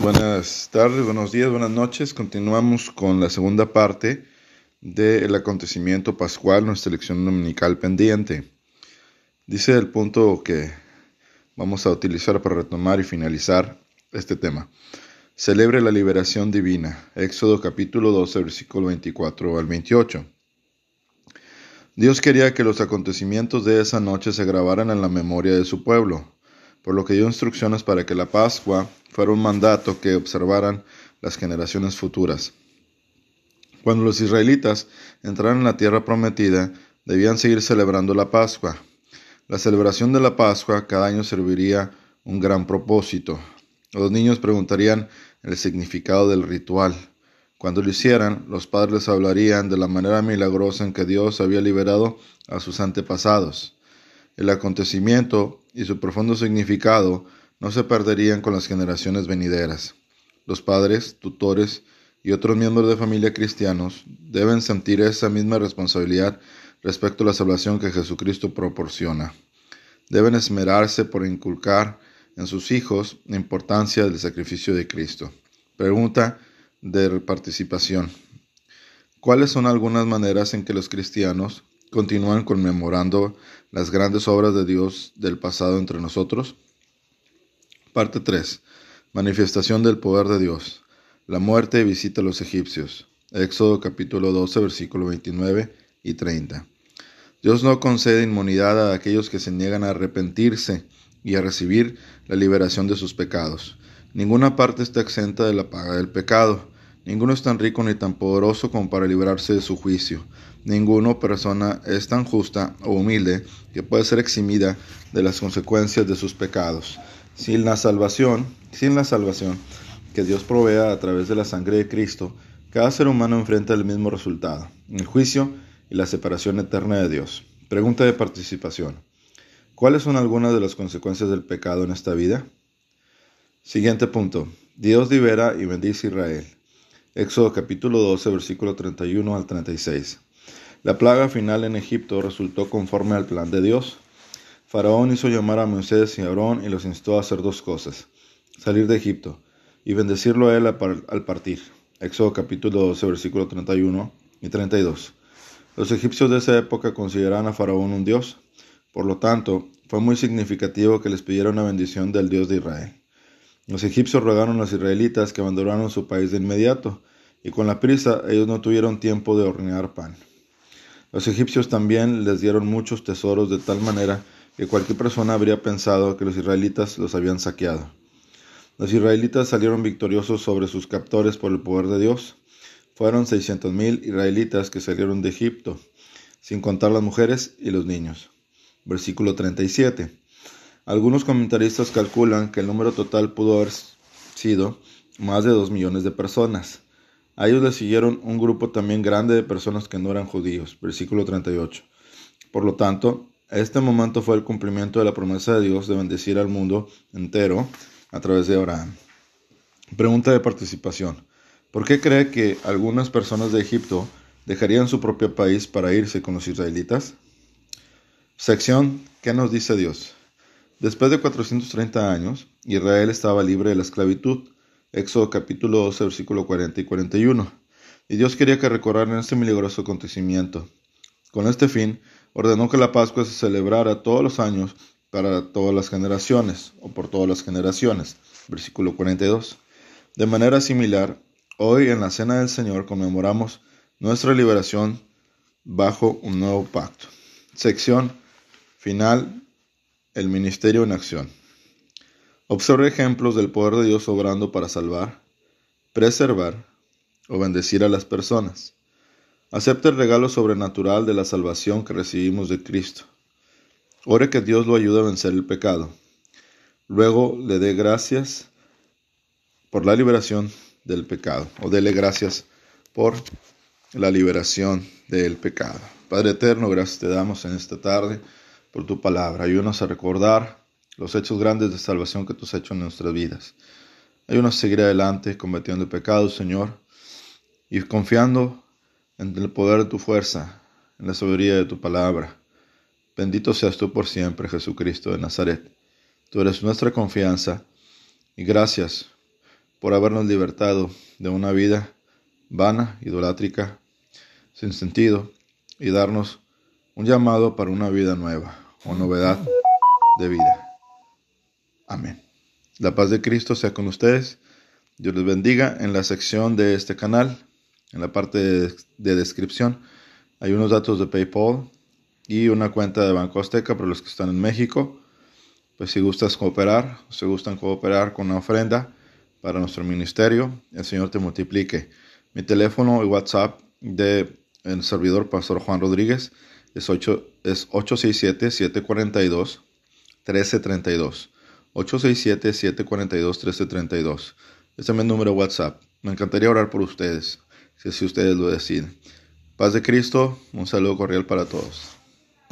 Buenas tardes, buenos días, buenas noches. Continuamos con la segunda parte del acontecimiento pascual, nuestra lección dominical pendiente. Dice el punto que vamos a utilizar para retomar y finalizar este tema. Celebre la liberación divina. Éxodo capítulo 12, versículo 24 al 28. Dios quería que los acontecimientos de esa noche se grabaran en la memoria de su pueblo, por lo que dio instrucciones para que la Pascua fuera un mandato que observaran las generaciones futuras. Cuando los israelitas entraran en la tierra prometida, debían seguir celebrando la Pascua. La celebración de la Pascua cada año serviría un gran propósito. Los niños preguntarían el significado del ritual. Cuando lo hicieran, los padres hablarían de la manera milagrosa en que Dios había liberado a sus antepasados. El acontecimiento y su profundo significado no se perderían con las generaciones venideras. Los padres, tutores y otros miembros de familia cristianos deben sentir esa misma responsabilidad respecto a la salvación que Jesucristo proporciona. Deben esmerarse por inculcar en sus hijos la importancia del sacrificio de Cristo. Pregunta de participación. ¿Cuáles son algunas maneras en que los cristianos continúan conmemorando las grandes obras de Dios del pasado entre nosotros? Parte 3. Manifestación del poder de Dios. La muerte visita a los egipcios. Éxodo capítulo 12, versículo 29 y 30. Dios no concede inmunidad a aquellos que se niegan a arrepentirse y a recibir la liberación de sus pecados. Ninguna parte está exenta de la paga del pecado. Ninguno es tan rico ni tan poderoso como para librarse de su juicio. Ninguna persona es tan justa o humilde que pueda ser eximida de las consecuencias de sus pecados. Sin la salvación, sin la salvación que Dios provea a través de la sangre de Cristo, cada ser humano enfrenta el mismo resultado, el juicio y la separación eterna de Dios. Pregunta de participación. ¿Cuáles son algunas de las consecuencias del pecado en esta vida? Siguiente punto. Dios libera y bendice a Israel. Éxodo capítulo 12, versículo 31 al 36. La plaga final en Egipto resultó conforme al plan de Dios. Faraón hizo llamar a Moisés y a Aarón y los instó a hacer dos cosas, salir de Egipto y bendecirlo a él al partir. Éxodo capítulo 12, versículo 31 y 32. Los egipcios de esa época consideraban a Faraón un dios, por lo tanto, fue muy significativo que les pidiera una bendición del Dios de Israel. Los egipcios rogaron a los israelitas que abandonaran su país de inmediato, y con la prisa ellos no tuvieron tiempo de hornear pan. Los egipcios también les dieron muchos tesoros de tal manera que cualquier persona habría pensado que los israelitas los habían saqueado. Los israelitas salieron victoriosos sobre sus captores por el poder de Dios. Fueron 600.000 israelitas que salieron de Egipto, sin contar las mujeres y los niños. Versículo 37. Algunos comentaristas calculan que el número total pudo haber sido más de 2 millones de personas. A ellos le siguieron un grupo también grande de personas que no eran judíos. Versículo 38. Por lo tanto, este momento fue el cumplimiento de la promesa de Dios de bendecir al mundo entero a través de Abraham. Pregunta de participación. ¿Por qué cree que algunas personas de Egipto dejarían su propio país para irse con los israelitas? Sección ¿Qué nos dice Dios? Después de 430 años, Israel estaba libre de la esclavitud. Éxodo capítulo 12, versículo 40 y 41. Y Dios quería que recordaran este milagroso acontecimiento. Con este fin, ordenó que la Pascua se celebrara todos los años para todas las generaciones, o por todas las generaciones. Versículo 42. De manera similar, hoy en la Cena del Señor conmemoramos nuestra liberación bajo un nuevo pacto. Sección final, el ministerio en acción. Observe ejemplos del poder de Dios obrando para salvar, preservar o bendecir a las personas. Acepte el regalo sobrenatural de la salvación que recibimos de Cristo. Ore que Dios lo ayude a vencer el pecado. Luego le dé gracias por la liberación del pecado, o dele gracias por la liberación del pecado. Padre eterno, gracias te damos en esta tarde por tu palabra. Ayúdanos a recordar los hechos grandes de salvación que tú has hecho en nuestras vidas. Ayúdanos a seguir adelante combatiendo el pecado, Señor, y confiando en el poder de tu fuerza, en la sabiduría de tu palabra. Bendito seas tú por siempre, Jesucristo de Nazaret. Tú eres nuestra confianza y gracias por habernos libertado de una vida vana, idolátrica, sin sentido, y darnos un llamado para una vida nueva o novedad de vida. Amén. La paz de Cristo sea con ustedes. Dios les bendiga. En la sección de este canal, en la parte de, descripción, hay unos datos de PayPal y una cuenta de Banco Azteca para los que están en México. Pues si gustas cooperar, si gustan cooperar con una ofrenda para nuestro ministerio, el Señor te multiplique. Mi teléfono y WhatsApp de el servidor Pastor Juan Rodríguez es, 8, es 867-742-1332. 867-742-1332. Este es mi número WhatsApp. Me encantaría orar por ustedes, si ustedes lo deciden. Paz de Cristo, un saludo cordial para todos.